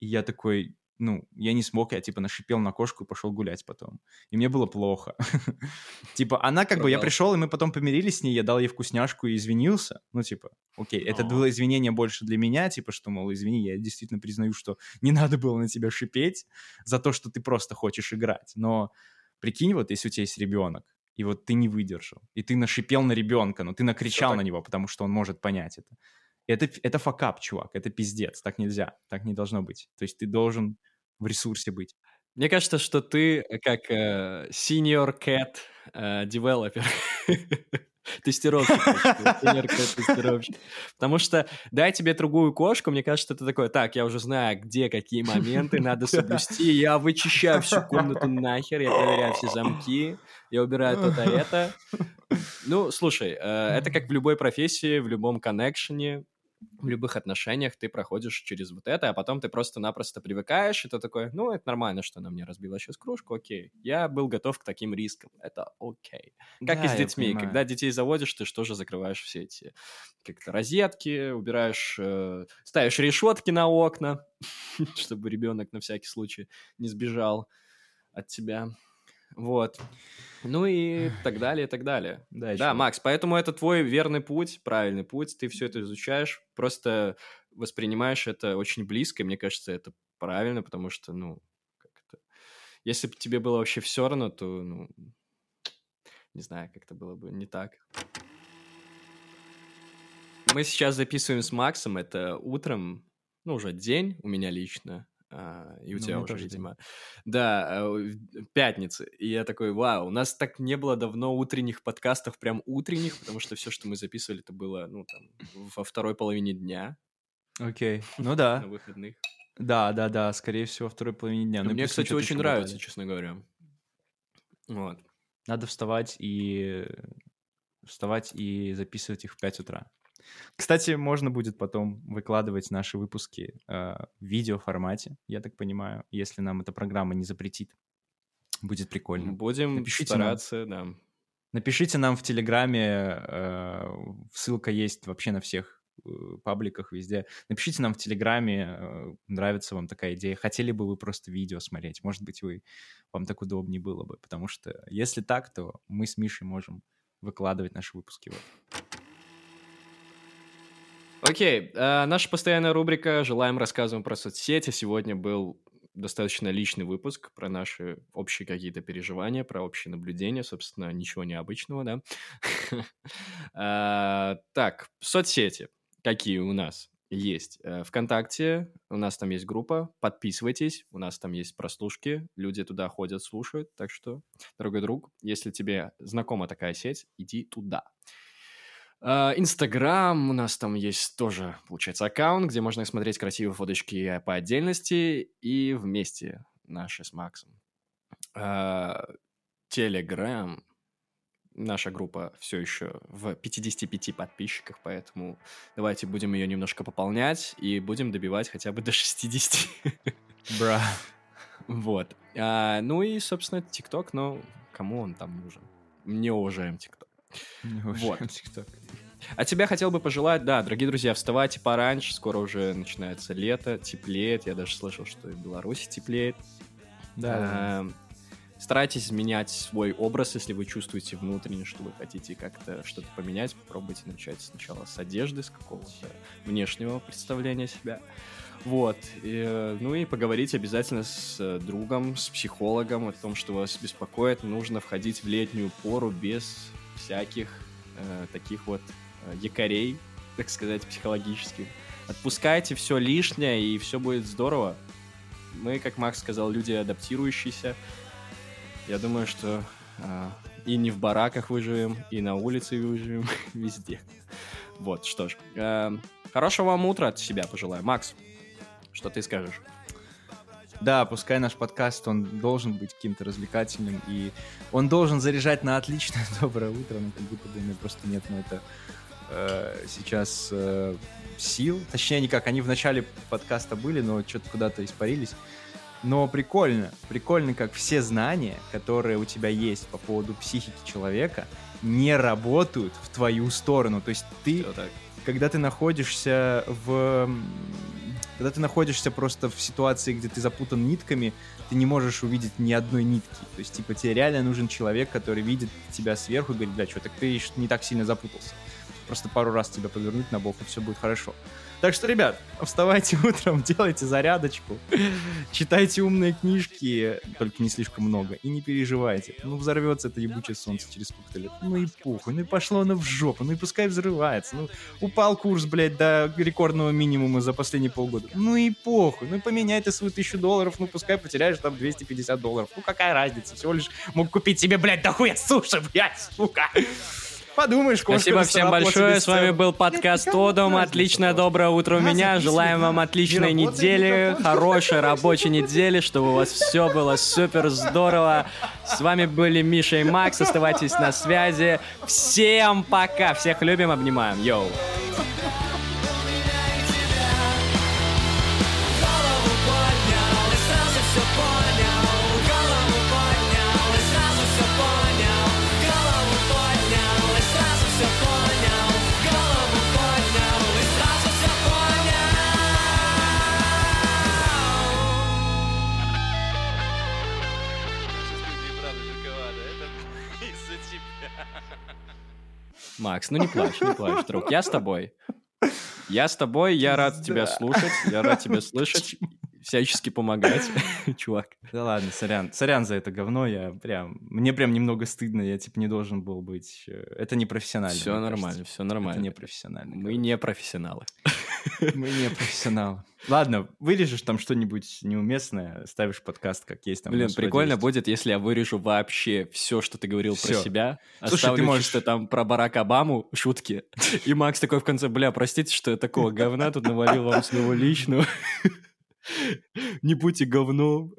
И я такой, ну, я не смог, я, типа, нашипел на кошку и пошел гулять потом. И мне было плохо. Типа, она как бы, я пришел, и мы потом помирились с ней, я дал ей вкусняшку и извинился. Ну, типа, окей, это было извинение больше для меня, типа, что, мол, извини, я действительно признаю, что не надо было на тебя шипеть за то, что ты просто хочешь играть. Но прикинь, вот если у тебя есть ребенок, и вот ты не выдержал, и ты нашипел на ребенка, но ты накричал на него, потому что он может понять это. Это, это факап, чувак, это пиздец, так нельзя, так не должно быть. То есть ты должен в ресурсе быть. Мне кажется, что ты э, как э, senior cat э, developer. Тестировщик. тренерка тестировщик. Потому что дай тебе другую кошку, мне кажется, это такое, так, я уже знаю, где какие моменты надо соблюсти, я вычищаю всю комнату нахер, я проверяю все замки, я убираю то-то, это. Ну, слушай, э, это как в любой профессии, в любом коннекшене, в любых отношениях ты проходишь через вот это, а потом ты просто-напросто привыкаешь, и ты такой, ну, это нормально, что она мне разбила сейчас кружку, окей. Я был готов к таким рискам, это окей. Как Да, и с детьми, когда детей заводишь, ты что же закрываешь все эти как-то розетки, убираешь, э, ставишь решетки на окна, чтобы ребенок на всякий случай не сбежал от тебя. Вот. Ну и так далее, и так далее. Да, Да. Макс, поэтому это твой верный путь, правильный путь. Ты все это изучаешь, просто воспринимаешь это очень близко. и Мне кажется, это правильно, потому что, ну, как это... Если бы тебе было вообще все равно, то, ну, не знаю, как это было бы не так. Мы сейчас записываем с Максом, это утром, ну, уже день у меня лично, а, и у Ну, тебя уже, тоже день. видимо. Да, а, в- пятница. И я такой, вау, у нас так не было давно утренних подкастов, прям утренних, потому что все, что мы записывали, это было, ну, там, во второй половине дня Окей. Ну да. на выходных. Да, да, да, скорее всего, второй половине дня. И Ну, и Мне, кстати, очень нравится, болтали. честно говоря. Вот. Надо вставать и вставать и записывать их в 5 утра. Кстати, можно будет потом выкладывать наши выпуски э, в видеоформате, я так понимаю, если нам эта программа не запретит. Будет прикольно. Будем Напишите нам. стараться, да. Напишите нам в Телеграме, э, ссылка есть вообще на всех э, пабликах везде. Напишите нам в Телеграме, э, нравится вам такая идея. Хотели бы вы просто видео смотреть? Может быть, вы, вам так удобнее было бы. Потому что если так, то мы с Мишей можем выкладывать наши выпуски. Вот. Окей, э, наша постоянная рубрика «Желаем рассказываем про соцсети». Сегодня был достаточно личный выпуск про наши общие какие-то переживания, про общие наблюдения, собственно, ничего необычного, да. А, Так, соцсети какие у нас есть? Э, ВКонтакте, у нас там есть группа, подписывайтесь, у нас там есть прослушки, люди туда ходят, слушают, так что, дорогой друг, если тебе знакома такая сеть, иди туда. А, Инстаграм, у нас там есть тоже, получается, аккаунт, где можно смотреть красивые фоточки по отдельности и вместе наши с Максом. Телеграм, наша группа все еще в 55 подписчиках, поэтому давайте будем ее немножко пополнять и будем добивать хотя бы до 60. Бра. Вот. А, ну и, собственно, ТикТок, но кому он там нужен? Не уважаем ТикТок. Вот. А тебя хотел бы пожелать, да, дорогие друзья, вставайте пораньше, скоро уже начинается лето, теплеет, я даже слышал, что и в Беларуси теплеет. Да. А, Старайтесь менять свой образ, если вы чувствуете внутренне, что вы хотите как-то что-то поменять. Попробуйте начать сначала с одежды, с какого-то внешнего представления себя. Вот. И, э, ну и поговорить обязательно с э, другом, с психологом о том, что вас беспокоит. Нужно входить в летнюю пору без всяких э, таких вот э, якорей, так сказать, психологических. Отпускайте все лишнее, и все будет здорово. Мы, как Макс сказал, люди адаптирующиеся. Я думаю, что а, и не в бараках выживем, и на улице выживем, везде. Вот, что ж. э, хорошего вам утра от себя пожелаю. Макс, что ты скажешь? Да, пускай наш подкаст, он должен быть каким-то развлекательным, и он должен заряжать на отличное доброе утро, но как будто бы у меня просто нет на это э, сейчас э, сил. Точнее, никак, они в начале подкаста были, но что-то куда-то испарились. Но прикольно, прикольно, как все знания, которые у тебя есть по поводу психики человека, не работают в твою сторону. То есть ты когда ты находишься в... Когда ты находишься просто в ситуации, где ты запутан нитками, ты не можешь увидеть ни одной нитки. То есть, типа, тебе реально нужен человек, который видит тебя сверху и говорит, бля, что, так ты не так сильно запутался. Просто пару раз тебя повернуть на бок, и все будет хорошо. Так что, ребят, вставайте утром, делайте зарядочку, читайте умные книжки, только не слишком много, и не переживайте. Ну, взорвется это ебучее солнце через сколько-то лет. Ну и похуй, ну и пошло оно в жопу, ну и пускай взрывается. Ну, упал курс, блядь, до рекордного минимума за последние полгода. Ну и похуй, ну и поменяй ты свою тысячу долларов, ну пускай потеряешь там 250 долларов. Ну какая разница, всего лишь мог купить себе, блядь, дохуя суши, блядь, сука. Подумаешь, кошка Спасибо всем большое. С вами был подкаст разница Отличное доброе утро у меня. Желаем вам отличной недели, хорошей рабочей недели, чтобы у вас все было супер здорово. С вами были Миша и Макс. Оставайтесь на связи. Всем пока. Всех любим, обнимаем. Йоу. Макс, ну не плачь, не плачь, друг. Я с тобой. Я с тобой, я рад тебя слушать, я рад тебя слышать, всячески помогать, чувак. Да ладно, сорян. Сорян за это говно, я прям... Мне прям немного стыдно, я типа не должен был быть... э, Это не профессионально. Все нормально, все Это нормально. не профессионально. Мы не профессионалы. Мы не профессионалы. Ладно, вырежешь там что-нибудь неуместное, ставишь подкаст как есть. Там, Блин, прикольно 10. будет, если я вырежу вообще все, что ты говорил про себя. Слушай, Оставлю ты можешь- чисто там про Барак Обаму шутки. И Макс такой в конце, бля, простите, что я такого говна тут навалил вам снова личную. Не будьте говном.